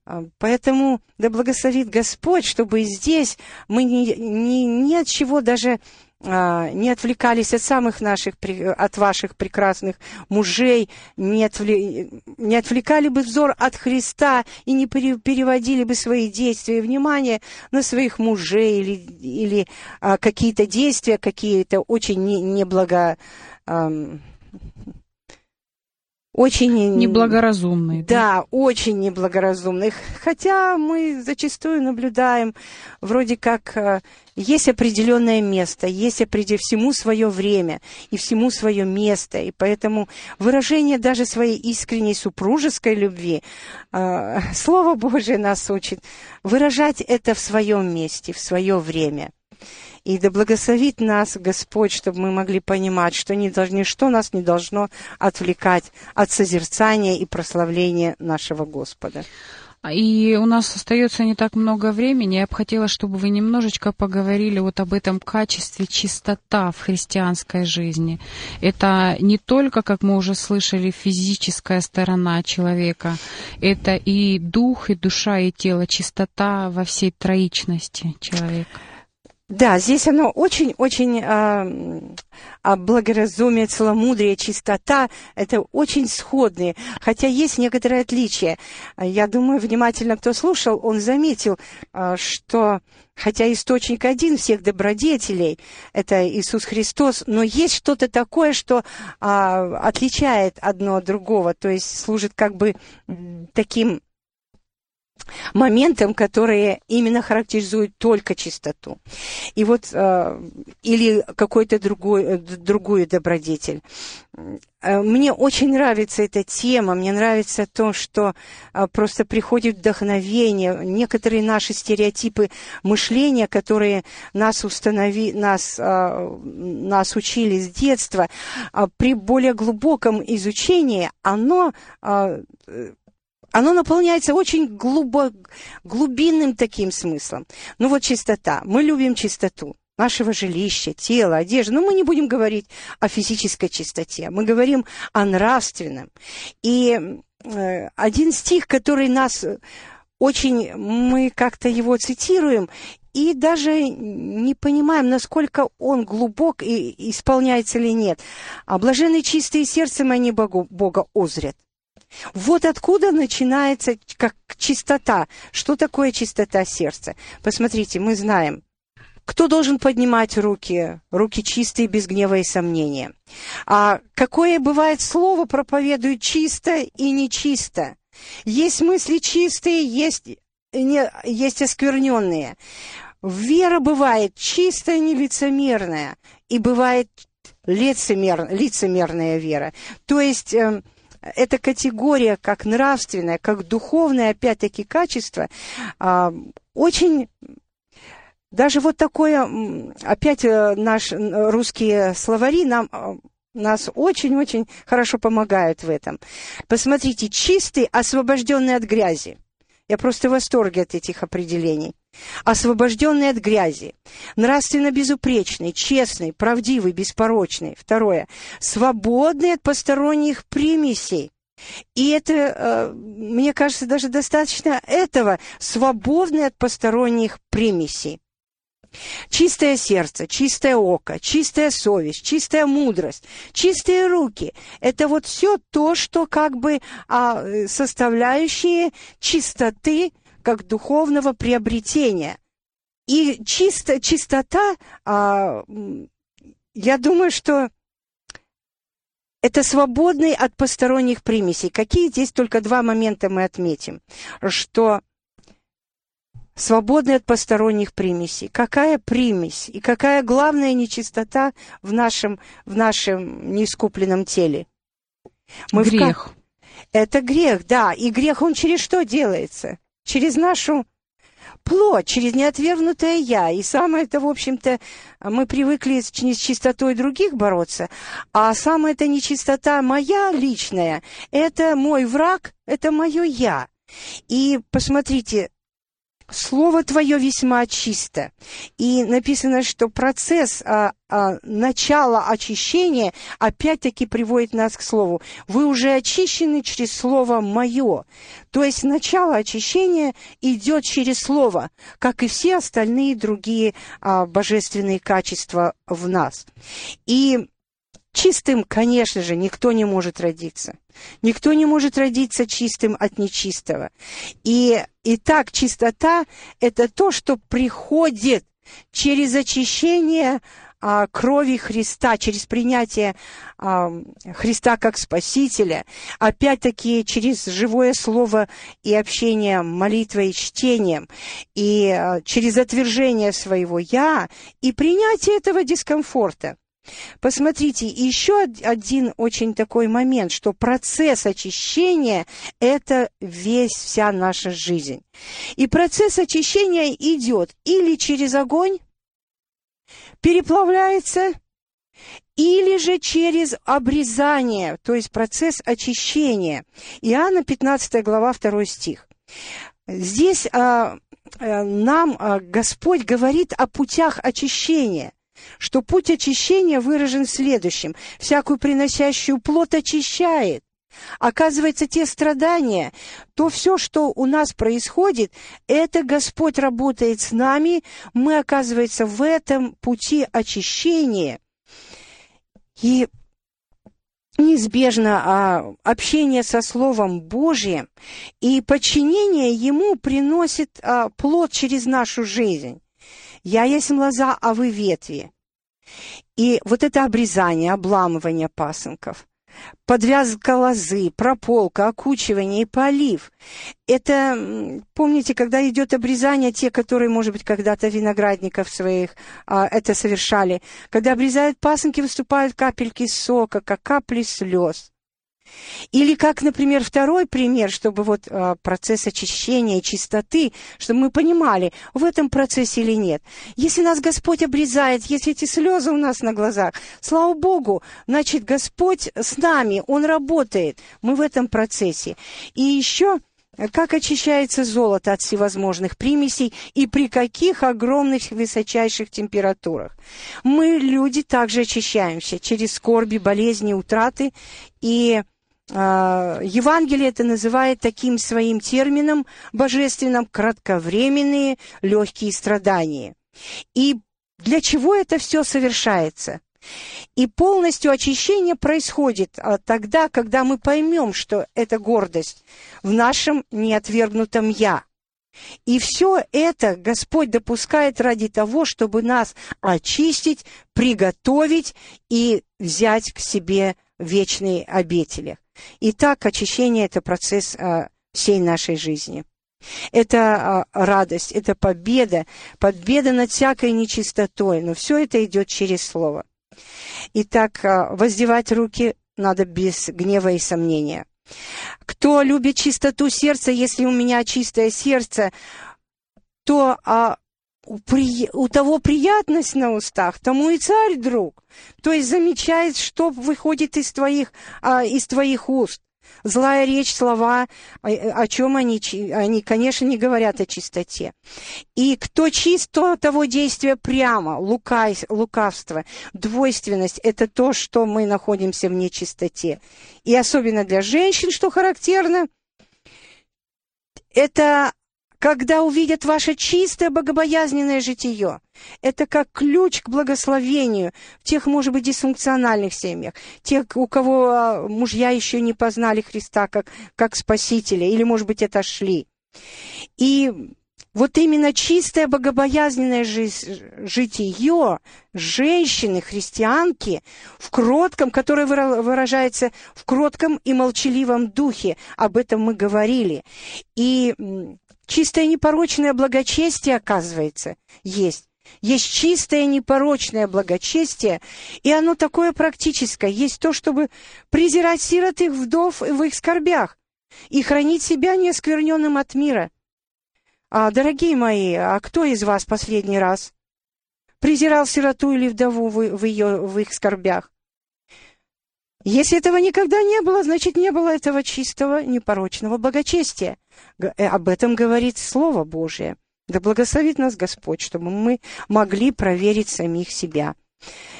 а, Поэтому да благословит Господь, чтобы здесь мы ни, ни, ни от чего даже не отвлекались от самых наших, от ваших прекрасных мужей, не, отвле, не отвлекали бы взор от Христа и не переводили бы свои действия и внимание на своих мужей или, или а, какие-то действия, какие-то очень неблаго... Не очень... Неблагоразумные. Да, да, очень неблагоразумные. Хотя мы зачастую наблюдаем, вроде как э, есть определенное место, есть определ... всему свое время и всему свое место. И поэтому выражение даже своей искренней супружеской любви, э, Слово Божие нас учит, выражать это в своем месте, в свое время. И да благословит нас Господь, чтобы мы могли понимать, что не должно, ничто нас не должно отвлекать от созерцания и прославления нашего Господа. И у нас остается не так много времени. Я бы хотела, чтобы вы немножечко поговорили вот об этом качестве чистота в христианской жизни. Это не только, как мы уже слышали, физическая сторона человека, это и дух, и душа, и тело, чистота во всей троичности человека. Да, здесь оно очень-очень а, а благоразумие, целомудрие, чистота – это очень сходные, хотя есть некоторые отличия. Я думаю, внимательно кто слушал, он заметил, а, что хотя источник один всех добродетелей – это Иисус Христос, но есть что-то такое, что а, отличает одно от другого, то есть служит как бы таким моментам, которые именно характеризуют только чистоту. И вот, э, или какой-то другой, э, другую добродетель. Э, мне очень нравится эта тема, мне нравится то, что просто приходит вдохновение, некоторые наши стереотипы мышления, которые нас установи, нас, нас учили с детства, при более глубоком изучении, оно оно наполняется очень глубо, глубинным таким смыслом. Ну вот чистота. Мы любим чистоту нашего жилища, тела, одежды. Но мы не будем говорить о физической чистоте. Мы говорим о нравственном. И э, один стих, который нас очень, мы как-то его цитируем, и даже не понимаем, насколько он глубок и исполняется или нет. А блаженные чистые сердцем они Богу, Бога озрят. Вот откуда начинается как чистота. Что такое чистота сердца? Посмотрите, мы знаем, кто должен поднимать руки? Руки чистые, без гнева и сомнения. А какое бывает слово проповедует чисто и нечисто? Есть мысли чистые, есть, не, есть оскверненные. Вера бывает чистая, нелицемерная, и бывает лицемер, лицемерная вера. То есть э, эта категория как нравственная, как духовное, опять-таки, качество, а, очень даже вот такое, опять э, наш русские словари нам а, нас очень-очень хорошо помогают в этом. Посмотрите, чистый, освобожденный от грязи. Я просто в восторге от этих определений. Освобожденный от грязи, нравственно безупречный, честный, правдивый, беспорочный. Второе. Свободный от посторонних примесей. И это, э, мне кажется, даже достаточно этого, свободный от посторонних примесей. Чистое сердце, чистое око, чистая совесть, чистая мудрость, чистые руки – это вот все то, что как бы а, составляющие чистоты как духовного приобретения. И чисто, чистота, а, я думаю, что это свободный от посторонних примесей. Какие здесь только два момента мы отметим? Что свободный от посторонних примесей. Какая примесь и какая главная нечистота в нашем, в нашем неискупленном теле? Мы грех. В... Это грех, да. И грех, он через что делается? Через нашу плоть, через неотвергнутое «я». И самое это, в общем-то, мы привыкли с чистотой других бороться, а самая это нечистота моя личная, это мой враг, это мое «я». И посмотрите, Слово Твое весьма чисто. И написано, что процесс а, а, начала очищения опять-таки приводит нас к Слову. Вы уже очищены через Слово Мое. То есть начало очищения идет через Слово, как и все остальные другие а, божественные качества в нас. И Чистым, конечно же, никто не может родиться. Никто не может родиться чистым от нечистого. И, и так чистота – это то, что приходит через очищение а, крови Христа, через принятие а, Христа как Спасителя, опять-таки через живое слово и общение, молитвой и чтением, и а, через отвержение своего «я» и принятие этого дискомфорта. Посмотрите, еще один очень такой момент, что процесс очищения – это весь, вся наша жизнь. И процесс очищения идет или через огонь, переплавляется, или же через обрезание, то есть процесс очищения. Иоанна 15 глава 2 стих. Здесь а, а, нам а, Господь говорит о путях очищения – что путь очищения выражен в следующем. Всякую приносящую плод очищает. Оказывается, те страдания, то все, что у нас происходит, это Господь работает с нами, мы, оказывается, в этом пути очищения. И неизбежно а, общение со Словом Божьим и подчинение Ему приносит а, плод через нашу жизнь. «Я есть лоза, а вы ветви». И вот это обрезание, обламывание пасынков, подвязка лозы, прополка, окучивание и полив. Это, помните, когда идет обрезание, те, которые, может быть, когда-то виноградников своих а, это совершали, когда обрезают пасынки, выступают капельки сока, как капли слез. Или как, например, второй пример, чтобы вот а, процесс очищения чистоты, чтобы мы понимали, в этом процессе или нет. Если нас Господь обрезает, если эти слезы у нас на глазах, слава Богу, значит, Господь с нами, Он работает, мы в этом процессе. И еще как очищается золото от всевозможных примесей и при каких огромных высочайших температурах. Мы, люди, также очищаемся через скорби, болезни, утраты и Евангелие это называет таким своим термином божественным кратковременные легкие страдания. И для чего это все совершается? И полностью очищение происходит а, тогда, когда мы поймем, что это гордость в нашем неотвергнутом «я». И все это Господь допускает ради того, чтобы нас очистить, приготовить и взять к себе вечные обители. Итак, очищение – это процесс а, всей нашей жизни. Это а, радость, это победа, победа над всякой нечистотой, но все это идет через Слово. Итак, а, воздевать руки надо без гнева и сомнения. Кто любит чистоту сердца, если у меня чистое сердце, то а, у, при, у того приятность на устах, тому и царь друг. То есть замечает, что выходит из твоих, а, из твоих уст. Злая речь, слова, о, о чем они, они, конечно, не говорят о чистоте. И кто чист, то того действия прямо, лукай, лукавство, двойственность – это то, что мы находимся в нечистоте. И особенно для женщин, что характерно, это когда увидят ваше чистое богобоязненное житие. Это как ключ к благословению в тех, может быть, дисфункциональных семьях, тех, у кого а, мужья еще не познали Христа как, как Спасителя, или, может быть, отошли. И вот именно чистое богобоязненное житие женщины, христианки, в кротком, которое выражается в кротком и молчаливом духе, об этом мы говорили. И чистое непорочное благочестие, оказывается, есть. Есть чистое непорочное благочестие, и оно такое практическое. Есть то, чтобы презирать сирот их вдов в их скорбях и хранить себя неоскверненным от мира – а, дорогие мои, а кто из вас последний раз презирал сироту или вдову в, в, ее, в их скорбях? Если этого никогда не было, значит, не было этого чистого, непорочного благочестия. Э, об этом говорит Слово Божие. Да благословит нас Господь, чтобы мы могли проверить самих себя.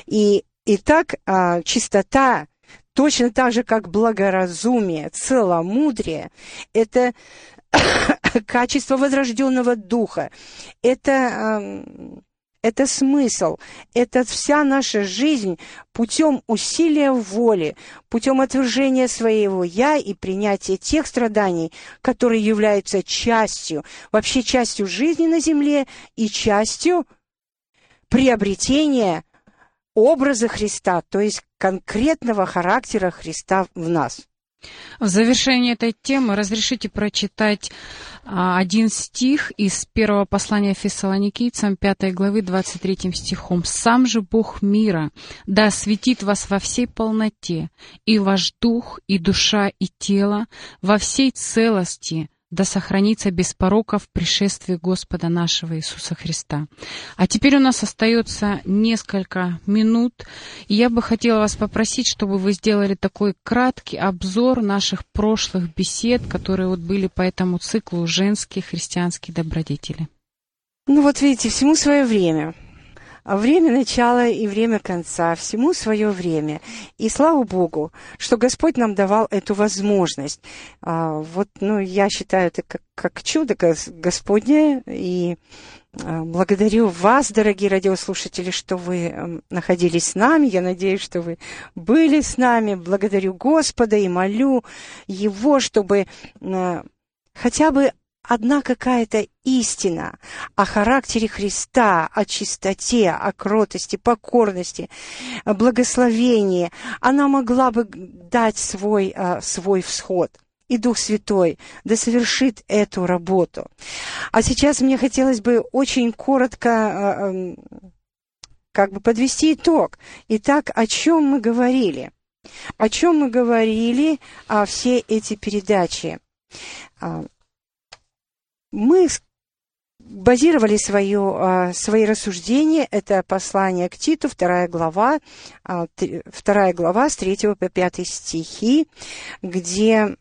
И, и так а, чистота, точно так же, как благоразумие, целомудрие, это <coughs> качество возрожденного духа. Это, это смысл, это вся наша жизнь путем усилия воли, путем отвержения своего «я» и принятия тех страданий, которые являются частью, вообще частью жизни на земле и частью приобретения образа Христа, то есть конкретного характера Христа в нас. В завершение этой темы разрешите прочитать а, один стих из первого послания Фессалоникийцам, 5 главы, 23 стихом. «Сам же Бог мира да осветит вас во всей полноте, и ваш дух, и душа, и тело во всей целости, да сохранится без пороков в пришествии Господа нашего Иисуса Христа. А теперь у нас остается несколько минут, и я бы хотела вас попросить, чтобы вы сделали такой краткий обзор наших прошлых бесед, которые вот были по этому циклу «Женские христианские добродетели». Ну вот видите, всему свое время. Время начала и время конца, всему свое время. И слава Богу, что Господь нам давал эту возможность. А, вот, ну, я считаю это как, как чудо Господне, и а, благодарю вас, дорогие радиослушатели, что вы находились с нами. Я надеюсь, что вы были с нами. Благодарю Господа и молю Его, чтобы хотя бы одна какая-то истина о характере Христа, о чистоте, о кротости, покорности, благословении, она могла бы дать свой, а, свой всход. И Дух Святой да совершит эту работу. А сейчас мне хотелось бы очень коротко а, как бы подвести итог. Итак, о чем мы говорили? О чем мы говорили а, все эти передачи? А, мы базировали свое, а, свои рассуждения, это послание к Титу, вторая глава, а, вторая глава с 3 по 5 стихи, где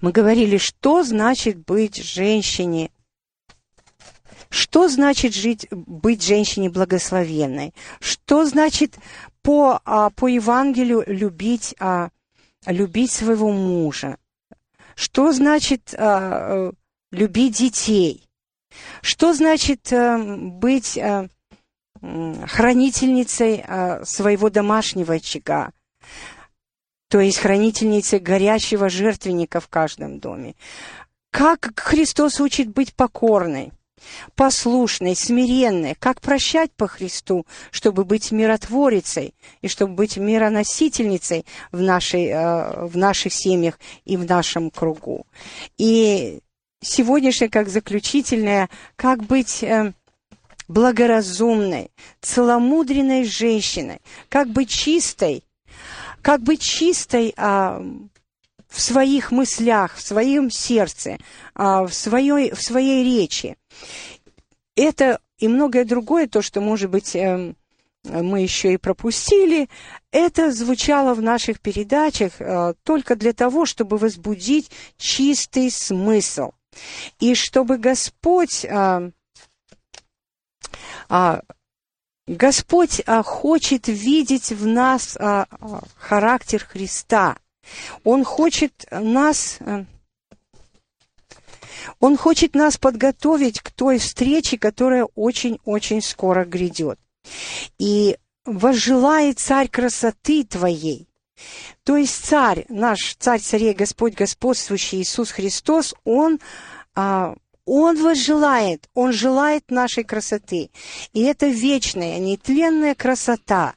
мы говорили, что значит быть женщине, что значит жить, быть женщине благословенной, что значит по, а, по Евангелию любить, любить своего мужа, что значит любить детей. Что значит э, быть э, хранительницей э, своего домашнего очага? То есть хранительницей горящего жертвенника в каждом доме. Как Христос учит быть покорной, послушной, смиренной, как прощать по Христу, чтобы быть миротворицей и чтобы быть мироносительницей в, нашей, в наших семьях и в нашем кругу. И сегодняшнее как заключительное, как быть э, благоразумной, целомудренной женщиной, как быть чистой, как быть чистой а, в своих мыслях, в своем сердце, а, в, своей, в своей речи. Это и многое другое, то, что, может быть, э, мы еще и пропустили, это звучало в наших передачах э, только для того, чтобы возбудить чистый смысл. И чтобы Господь, а, а, Господь а, хочет видеть в нас а, а, характер Христа. Он хочет нас... А, Он хочет нас подготовить к той встрече, которая очень-очень скоро грядет. И возжелает царь красоты твоей. То есть царь, наш царь царей, Господь господствующий Иисус Христос, он а, он возжелает, Он желает нашей красоты. И это вечная, нетленная красота,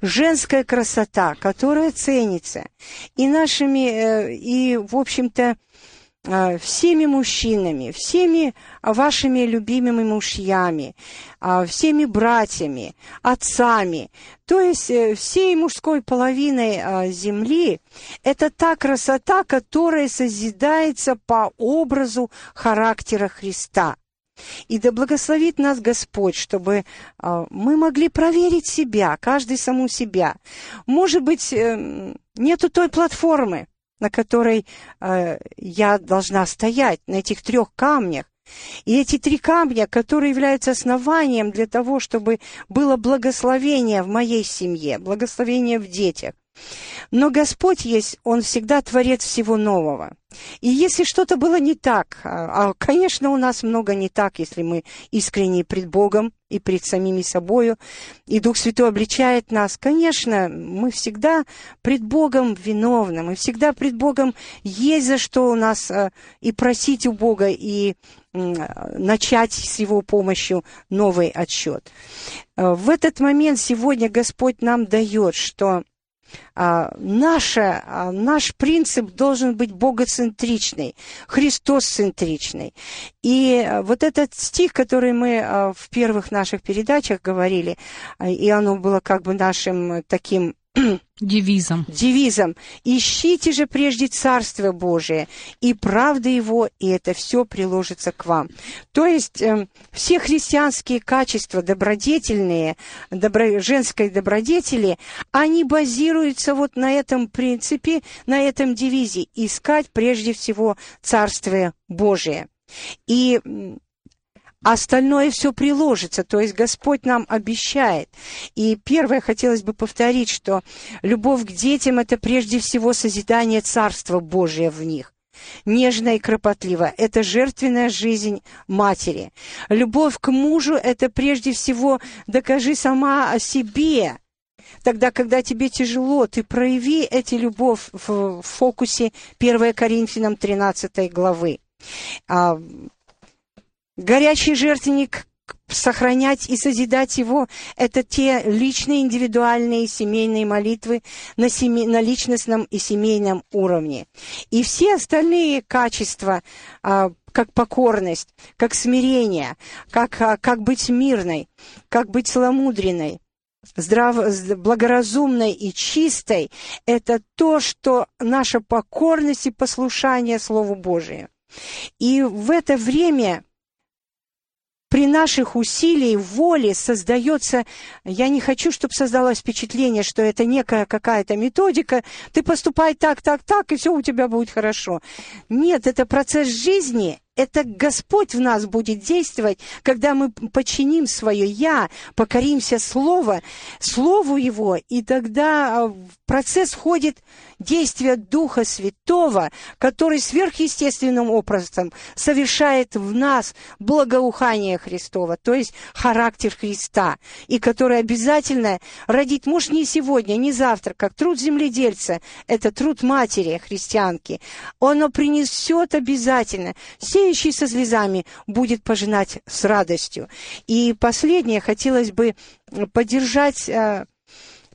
женская красота, которая ценится и нашими, э, и, в общем-то, всеми мужчинами, всеми вашими любимыми мужьями, а, всеми братьями, отцами, то есть э, всей мужской половиной а, земли, это та красота, которая созидается по образу характера Христа. И да благословит нас Господь, чтобы а, мы могли проверить себя, каждый саму себя. Может быть, эм, нету той платформы, на которой э, я должна стоять, на этих трех камнях. И эти три камня, которые являются основанием для того, чтобы было благословение в моей семье, благословение в детях. Но Господь есть, Он всегда творец всего нового. И если что-то было не так, а, а, конечно, у нас много не так, если мы искренне пред Богом и пред самими собою, и Дух Святой обличает нас, конечно, мы всегда пред Богом виновны, мы всегда пред Богом есть за что у нас а, и просить у Бога, и начать с Его помощью новый отсчет. В этот момент сегодня Господь нам дает, что а, наша, а, наш принцип должен быть богоцентричный, христосцентричный. И а, вот этот стих, который мы в первых наших передачах говорили, и оно было как бы нашим таким Девизом. Девизом. «Ищите же прежде Царство Божие и правды Его, и это все приложится к вам». То есть э, все христианские качества, добродетельные, добро, женской добродетели, они базируются вот на этом принципе, на этом девизе «Искать прежде всего Царствие Божие». И остальное все приложится, то есть Господь нам обещает. И первое хотелось бы повторить, что любовь к детям – это прежде всего созидание Царства Божия в них нежно и кропотливо. Это жертвенная жизнь матери. Любовь к мужу – это прежде всего докажи сама о себе. Тогда, когда тебе тяжело, ты прояви эти любовь в фокусе 1 Коринфянам 13 главы. Горячий жертвенник сохранять и созидать его – это те личные, индивидуальные семейные молитвы на, семей, на личностном и семейном уровне. И все остальные качества, а, как покорность, как смирение, как, а, как быть мирной, как быть целомудренной, здрав, благоразумной и чистой – это то, что наша покорность и послушание Слову Божию. И в это время при наших усилиях, воле создается, я не хочу, чтобы создалось впечатление, что это некая какая-то методика, ты поступай так, так, так, и все у тебя будет хорошо. Нет, это процесс жизни, это Господь в нас будет действовать, когда мы подчиним свое «я», покоримся Слову, Слову Его, и тогда в процесс входит действие Духа Святого, который сверхъестественным образом совершает в нас благоухание Христова, то есть характер Христа, и который обязательно родит, может, не сегодня, не завтра, как труд земледельца, это труд матери христианки, оно принесет обязательно. Сеющий со слезами будет пожинать с радостью. И последнее, хотелось бы поддержать э,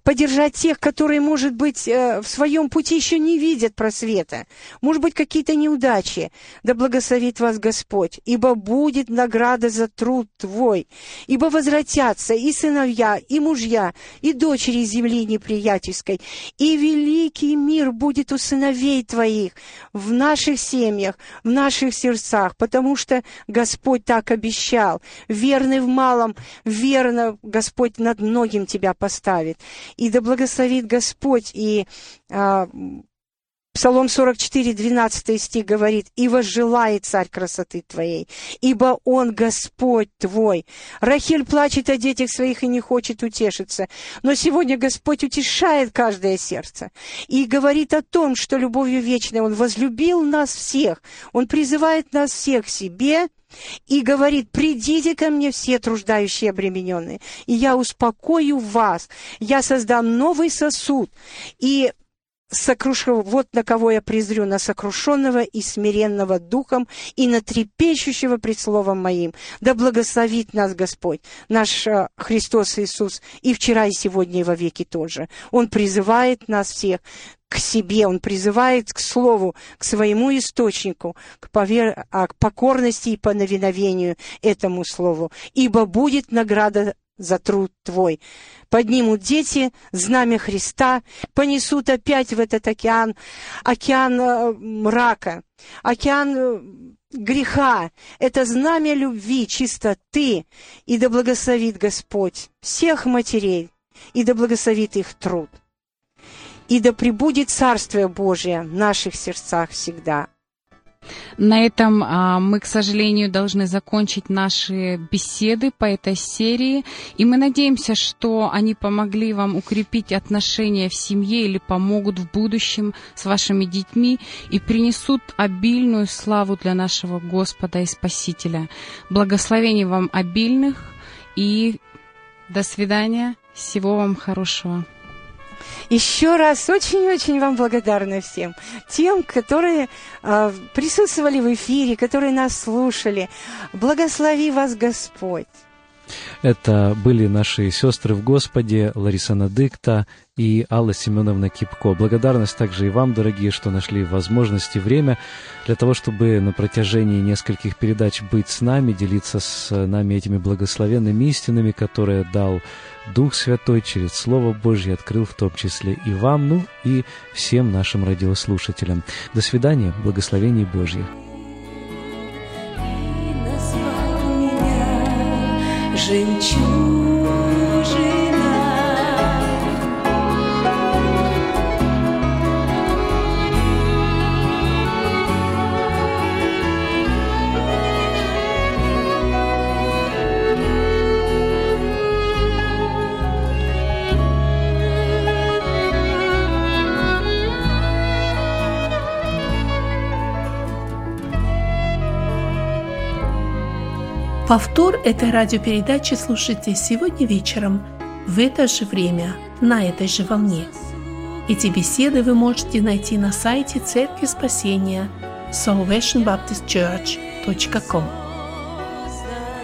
поддержать тех, которые, может быть, э, в своем пути еще не видят просвета, может быть, какие-то неудачи. Да благословит вас Господь, ибо будет награда за труд твой, ибо возвратятся и сыновья, и мужья, и дочери земли неприятельской, и великий мир будет у сыновей твоих в наших семьях, в наших сердцах, потому что Господь так обещал. Верный в малом, верно Господь над многим тебя поставит и да благословит Господь и а, Псалом 44, 12 стих говорит, «И возжелает царь красоты твоей, ибо он Господь твой». Рахиль плачет о детях своих и не хочет утешиться, но сегодня Господь утешает каждое сердце и говорит о том, что любовью вечной Он возлюбил нас всех, Он призывает нас всех к себе, и говорит, придите ко мне все труждающие обремененные, и я успокою вас, я создам новый сосуд, и сокрушу, вот на кого я презрю, на сокрушенного и смиренного духом, и на трепещущего пред словом моим. Да благословит нас Господь, наш э, Христос Иисус, и вчера, и сегодня, и во веки тоже. Он призывает нас всех к себе, Он призывает к Слову, к своему источнику, к, повер... а, к покорности и повиновению этому Слову. Ибо будет награда за труд твой. Поднимут дети знамя Христа, понесут опять в этот океан, океан э, мрака, океан э, греха. Это знамя любви, чистоты, и да благословит Господь всех матерей, и да благословит их труд. И да пребудет Царствие Божие в наших сердцах всегда. На этом а, мы, к сожалению, должны закончить наши беседы по этой серии. И мы надеемся, что они помогли вам укрепить отношения в семье или помогут в будущем с вашими детьми и принесут обильную славу для нашего Господа и Спасителя. Благословений вам обильных и до свидания. Всего вам хорошего. Еще раз очень-очень вам благодарна всем. Тем, которые э, присутствовали в эфире, которые нас слушали. Благослови вас Господь. Это были наши сестры в Господе Лариса Надыкта и Алла Семеновна Кипко. Благодарность также и вам, дорогие, что нашли возможность и время для того, чтобы на протяжении нескольких передач быть с нами, делиться с нами этими благословенными истинами, которые дал Дух Святой через Слово Божье, открыл в том числе и вам, ну и всем нашим радиослушателям. До свидания, благословений Божьих. Жемчужина. Повтор этой радиопередачи слушайте сегодня вечером в это же время на этой же волне. Эти беседы вы можете найти на сайте Церкви Спасения salvationbaptistchurch.com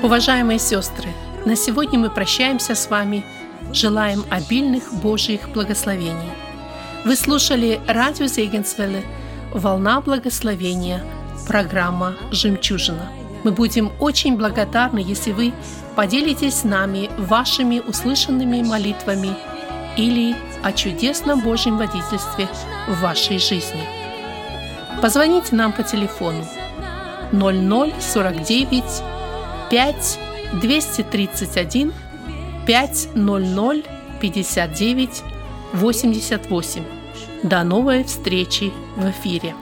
Уважаемые сестры, на сегодня мы прощаемся с вами, желаем обильных Божьих благословений. Вы слушали радио Зегенсвелле «Волна благословения», программа «Жемчужина». Мы будем очень благодарны, если вы поделитесь с нами вашими услышанными молитвами или о чудесном Божьем водительстве в вашей жизни. Позвоните нам по телефону 0049 5 231 500 59 88. До новой встречи в эфире.